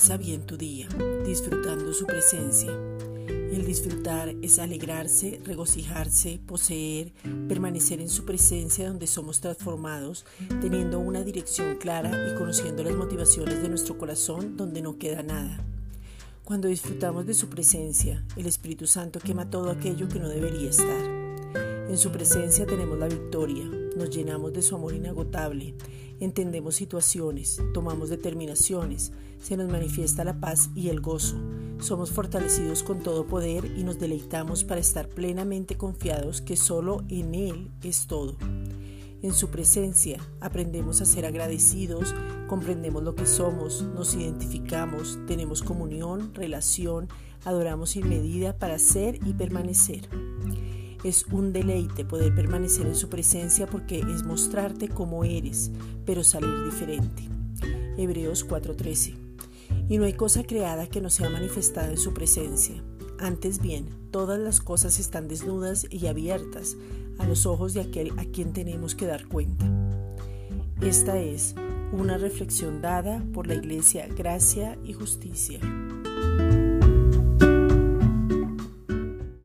Comienza bien tu día, disfrutando su presencia. El disfrutar es alegrarse, regocijarse, poseer, permanecer en su presencia donde somos transformados, teniendo una dirección clara y conociendo las motivaciones de nuestro corazón donde no queda nada. Cuando disfrutamos de su presencia, el Espíritu Santo quema todo aquello que no debería estar. En su presencia tenemos la victoria, nos llenamos de su amor inagotable, entendemos situaciones, tomamos determinaciones, se nos manifiesta la paz y el gozo, somos fortalecidos con todo poder y nos deleitamos para estar plenamente confiados que solo en Él es todo. En su presencia aprendemos a ser agradecidos, comprendemos lo que somos, nos identificamos, tenemos comunión, relación, adoramos sin medida para ser y permanecer. Es un deleite poder permanecer en su presencia porque es mostrarte como eres, pero salir diferente. Hebreos 4:13. Y no hay cosa creada que no sea manifestada en su presencia. Antes bien, todas las cosas están desnudas y abiertas a los ojos de aquel a quien tenemos que dar cuenta. Esta es una reflexión dada por la Iglesia Gracia y Justicia.